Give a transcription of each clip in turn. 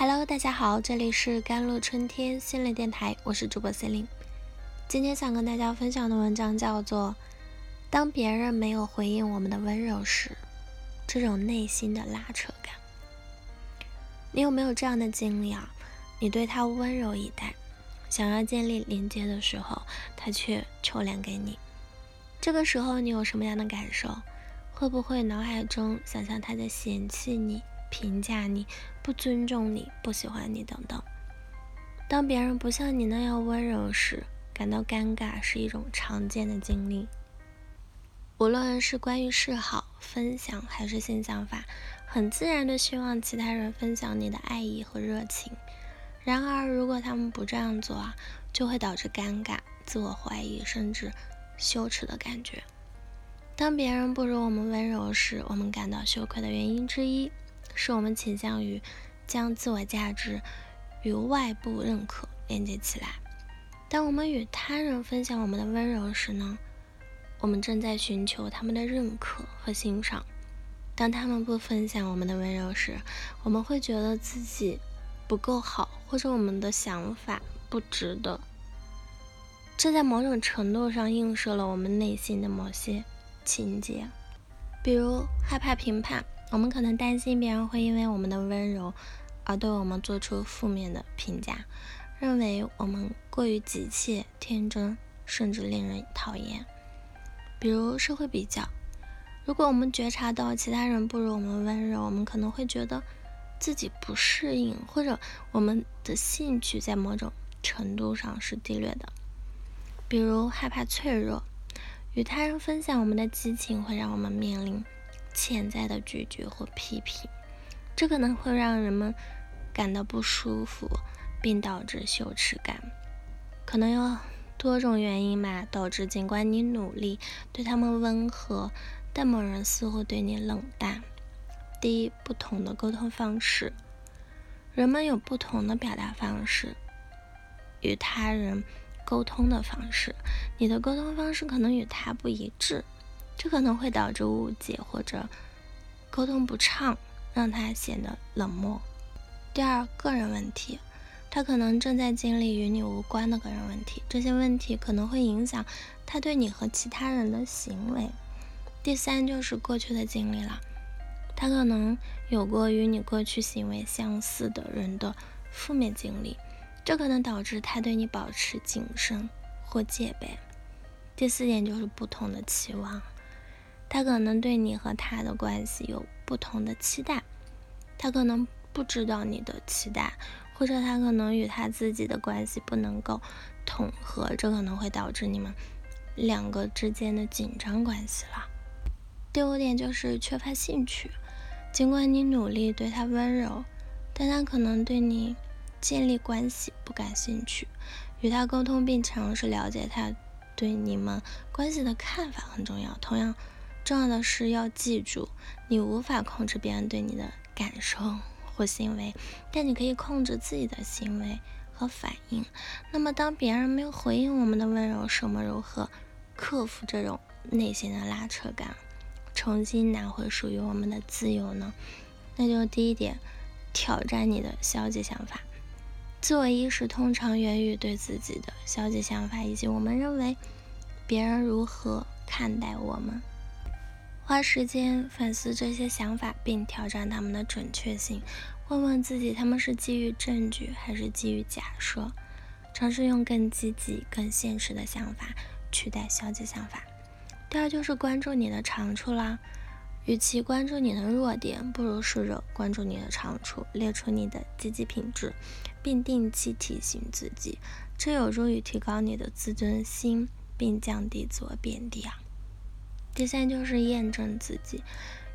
Hello，大家好，这里是甘露春天心灵电台，我是主播 Celine。今天想跟大家分享的文章叫做《当别人没有回应我们的温柔时，这种内心的拉扯感》。你有没有这样的经历啊？你对他温柔以待，想要建立连接的时候，他却臭脸给你。这个时候你有什么样的感受？会不会脑海中想象他在嫌弃你？评价你，不尊重你，不喜欢你等等。当别人不像你那样温柔时，感到尴尬是一种常见的经历。无论是关于示好、分享，还是新想法，很自然的希望其他人分享你的爱意和热情。然而，如果他们不这样做啊，就会导致尴尬、自我怀疑，甚至羞耻的感觉。当别人不如我们温柔时，我们感到羞愧的原因之一。是我们倾向于将自我价值与外部认可连接起来。当我们与他人分享我们的温柔时呢，我们正在寻求他们的认可和欣赏。当他们不分享我们的温柔时，我们会觉得自己不够好，或者我们的想法不值得。这在某种程度上映射了我们内心的某些情节，比如害怕评判。我们可能担心别人会因为我们的温柔而对我们做出负面的评价，认为我们过于急切、天真，甚至令人讨厌。比如社会比较，如果我们觉察到其他人不如我们温柔，我们可能会觉得自己不适应，或者我们的兴趣在某种程度上是低劣的。比如害怕脆弱，与他人分享我们的激情会让我们面临。潜在的拒绝或批评，这可能会让人们感到不舒服，并导致羞耻感。可能有多种原因嘛，导致尽管你努力对他们温和，但某人似乎对你冷淡。第一，不同的沟通方式，人们有不同的表达方式，与他人沟通的方式，你的沟通方式可能与他不一致。这可能会导致误解或者沟通不畅，让他显得冷漠。第二，个人问题，他可能正在经历与你无关的个人问题，这些问题可能会影响他对你和其他人的行为。第三，就是过去的经历了，他可能有过与你过去行为相似的人的负面经历，这可能导致他对你保持谨慎或戒备。第四点就是不同的期望。他可能对你和他的关系有不同的期待，他可能不知道你的期待，或者他可能与他自己的关系不能够统合，这可能会导致你们两个之间的紧张关系了。第五点就是缺乏兴趣，尽管你努力对他温柔，但他可能对你建立关系不感兴趣。与他沟通并尝试了解他对你们关系的看法很重要，同样。重要的是要记住，你无法控制别人对你的感受或行为，但你可以控制自己的行为和反应。那么，当别人没有回应我们的温柔时，我们如何克服这种内心的拉扯感，重新拿回属于我们的自由呢？那就第一点，挑战你的消极想法。自我意识通常源于对自己的消极想法，以及我们认为别人如何看待我们。花时间反思这些想法，并挑战他们的准确性。问问自己，他们是基于证据还是基于假设？尝试用更积极、更现实的想法取代消极想法。第二就是关注你的长处啦。与其关注你的弱点，不如试着关注你的长处，列出你的积极品质，并定期提醒自己，这有助于提高你的自尊心，并降低自我贬低啊。第三就是验证自己，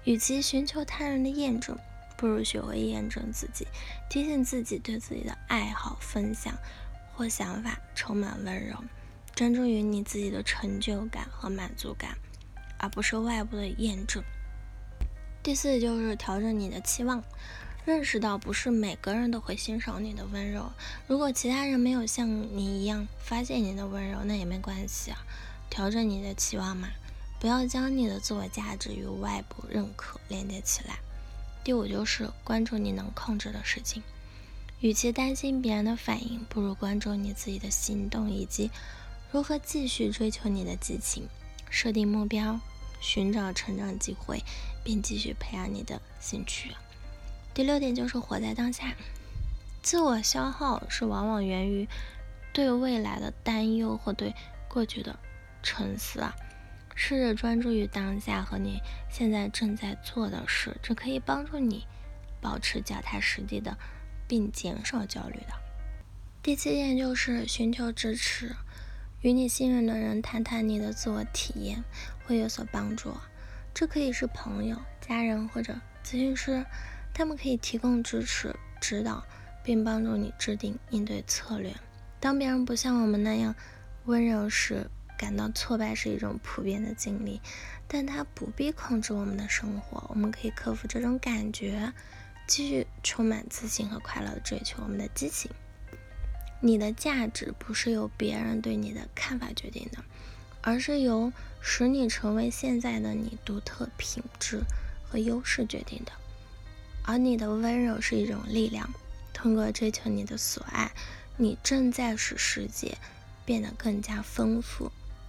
与其寻求他人的验证，不如学会验证自己，提醒自己对自己的爱好、分享或想法充满温柔，专注于你自己的成就感和满足感，而不是外部的验证。第四就是调整你的期望，认识到不是每个人都会欣赏你的温柔，如果其他人没有像你一样发现你的温柔，那也没关系啊，调整你的期望嘛。不要将你的自我价值与外部认可连接起来。第五就是关注你能控制的事情。与其担心别人的反应，不如关注你自己的行动以及如何继续追求你的激情。设定目标，寻找成长机会，并继续培养你的兴趣。第六点就是活在当下。自我消耗是往往源于对未来的担忧或对过去的沉思啊。试着专注于当下和你现在正在做的事，这可以帮助你保持脚踏实地的，并减少焦虑的。第七点就是寻求支持，与你信任的人谈谈你的自我体验会有所帮助。这可以是朋友、家人或者咨询师，他们可以提供支持、指导，并帮助你制定应对策略。当别人不像我们那样温柔时，感到挫败是一种普遍的经历，但它不必控制我们的生活。我们可以克服这种感觉，继续充满自信和快乐的追求我们的激情。你的价值不是由别人对你的看法决定的，而是由使你成为现在的你独特品质和优势决定的。而你的温柔是一种力量，通过追求你的所爱，你正在使世界变得更加丰富。